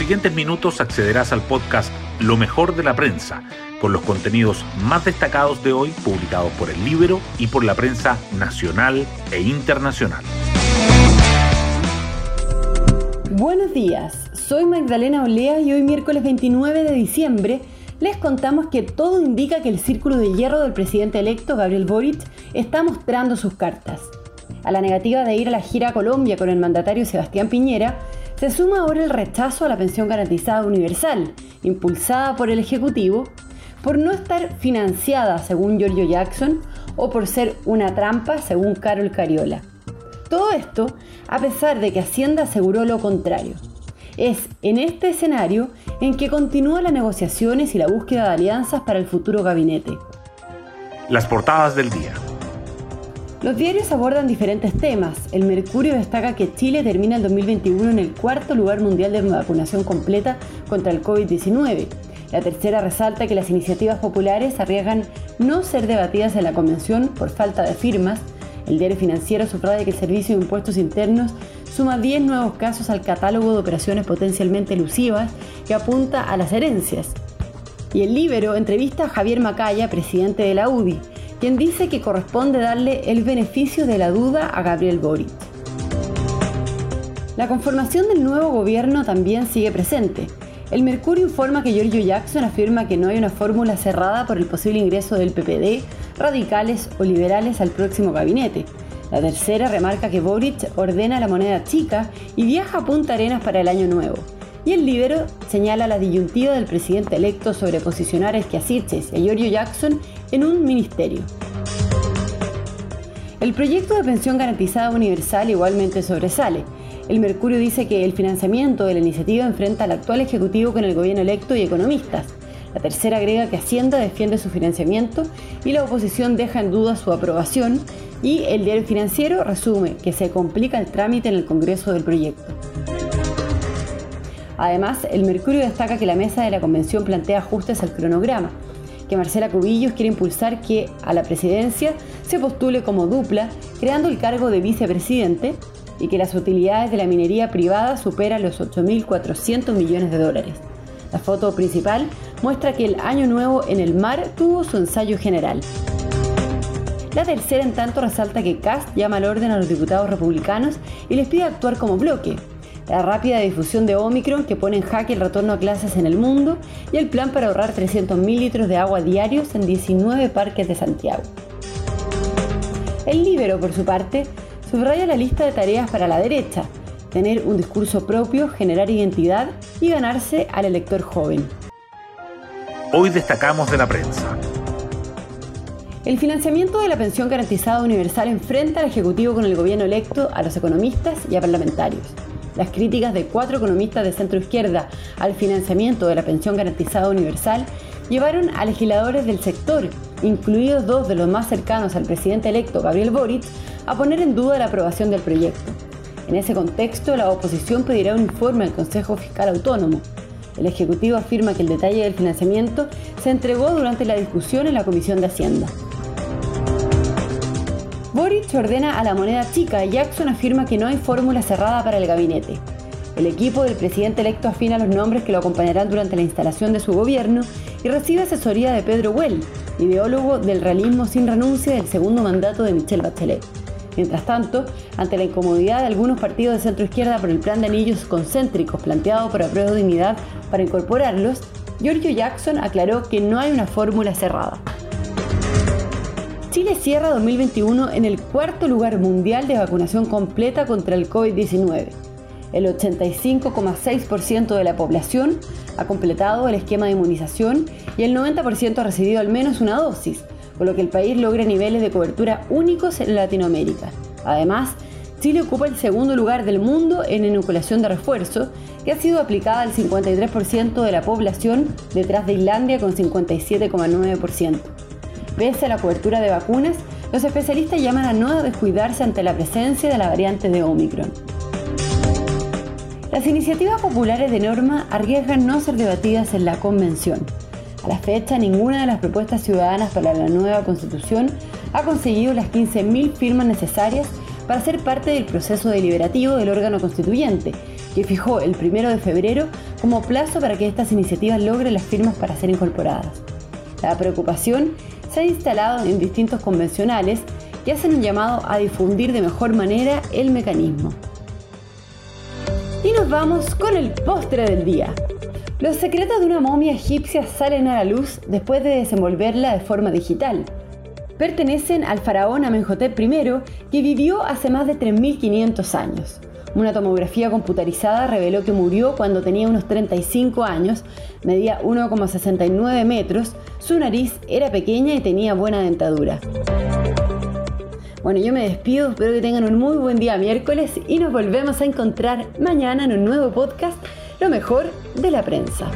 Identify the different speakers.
Speaker 1: siguientes minutos accederás al podcast Lo mejor de la prensa, con los contenidos más destacados de hoy publicados por el libro y por la prensa nacional e internacional.
Speaker 2: Buenos días, soy Magdalena Olea y hoy miércoles 29 de diciembre les contamos que todo indica que el círculo de hierro del presidente electo Gabriel Boric está mostrando sus cartas. A la negativa de ir a la gira a Colombia con el mandatario Sebastián Piñera, se suma ahora el rechazo a la pensión garantizada universal, impulsada por el Ejecutivo, por no estar financiada, según Giorgio Jackson, o por ser una trampa, según Carol Cariola. Todo esto a pesar de que Hacienda aseguró lo contrario. Es en este escenario en que continúan las negociaciones y la búsqueda de alianzas para el futuro gabinete.
Speaker 1: Las portadas del día.
Speaker 2: Los diarios abordan diferentes temas. El Mercurio destaca que Chile termina el 2021 en el cuarto lugar mundial de vacunación completa contra el COVID-19. La tercera resalta que las iniciativas populares arriesgan no ser debatidas en la convención por falta de firmas. El diario financiero subraya que el Servicio de Impuestos Internos suma 10 nuevos casos al catálogo de operaciones potencialmente elusivas que apunta a las herencias. Y el Libero entrevista a Javier Macaya, presidente de la UDI, quien dice que corresponde darle el beneficio de la duda a Gabriel Boric. La conformación del nuevo gobierno también sigue presente. El Mercurio informa que Giorgio Jackson afirma que no hay una fórmula cerrada por el posible ingreso del PPD, radicales o liberales al próximo gabinete. La tercera remarca que Boric ordena la moneda chica y viaja a Punta Arenas para el año nuevo. Y el Libero señala la disyuntiva del presidente electo sobre posicionar a Esquiasiches y a Giorgio Jackson en un ministerio. El proyecto de pensión garantizada universal igualmente sobresale. El Mercurio dice que el financiamiento de la iniciativa enfrenta al actual Ejecutivo con el gobierno electo y economistas. La tercera agrega que Hacienda defiende su financiamiento y la oposición deja en duda su aprobación y el diario financiero resume que se complica el trámite en el Congreso del proyecto. Además, el Mercurio destaca que la mesa de la convención plantea ajustes al cronograma que Marcela Cubillos quiere impulsar que a la presidencia se postule como dupla, creando el cargo de vicepresidente, y que las utilidades de la minería privada superan los 8.400 millones de dólares. La foto principal muestra que el Año Nuevo en el mar tuvo su ensayo general. La tercera, en tanto, resalta que Cast llama al orden a los diputados republicanos y les pide actuar como bloque, la rápida difusión de Omicron que pone en jaque el retorno a clases en el mundo y el plan para ahorrar 300.000 litros de agua diarios en 19 parques de Santiago. El Libero, por su parte, subraya la lista de tareas para la derecha, tener un discurso propio, generar identidad y ganarse al elector joven.
Speaker 1: Hoy destacamos de la prensa.
Speaker 2: El financiamiento de la pensión garantizada universal enfrenta al Ejecutivo con el gobierno electo, a los economistas y a parlamentarios. Las críticas de cuatro economistas de centro izquierda al financiamiento de la pensión garantizada universal llevaron a legisladores del sector, incluidos dos de los más cercanos al presidente electo Gabriel Boric, a poner en duda la aprobación del proyecto. En ese contexto, la oposición pedirá un informe al Consejo Fiscal Autónomo. El Ejecutivo afirma que el detalle del financiamiento se entregó durante la discusión en la Comisión de Hacienda. Boric ordena a la moneda chica y Jackson afirma que no hay fórmula cerrada para el gabinete. El equipo del presidente electo afina los nombres que lo acompañarán durante la instalación de su gobierno y recibe asesoría de Pedro Well, ideólogo del realismo sin renuncia del segundo mandato de Michelle Bachelet. Mientras tanto, ante la incomodidad de algunos partidos de centro izquierda por el plan de anillos concéntricos planteado por Apruebo Dignidad para incorporarlos, Giorgio Jackson aclaró que no hay una fórmula cerrada. Chile cierra 2021 en el cuarto lugar mundial de vacunación completa contra el COVID-19. El 85,6% de la población ha completado el esquema de inmunización y el 90% ha recibido al menos una dosis, con lo que el país logra niveles de cobertura únicos en Latinoamérica. Además, Chile ocupa el segundo lugar del mundo en inoculación de refuerzo, que ha sido aplicada al 53% de la población, detrás de Islandia con 57,9%. Pese a la cobertura de vacunas, los especialistas llaman a no descuidarse ante la presencia de la variante de Omicron. Las iniciativas populares de norma arriesgan no ser debatidas en la convención. A la fecha, ninguna de las propuestas ciudadanas para la nueva constitución ha conseguido las 15.000 firmas necesarias para ser parte del proceso deliberativo del órgano constituyente, que fijó el primero de febrero como plazo para que estas iniciativas logren las firmas para ser incorporadas. La preocupación se ha instalado en distintos convencionales que hacen un llamado a difundir de mejor manera el mecanismo. Y nos vamos con el postre del día. Los secretos de una momia egipcia salen a la luz después de desenvolverla de forma digital. Pertenecen al faraón Amenhotep I, que vivió hace más de 3.500 años. Una tomografía computarizada reveló que murió cuando tenía unos 35 años, medía 1,69 metros, su nariz era pequeña y tenía buena dentadura. Bueno, yo me despido, espero que tengan un muy buen día miércoles y nos volvemos a encontrar mañana en un nuevo podcast, Lo mejor de la prensa.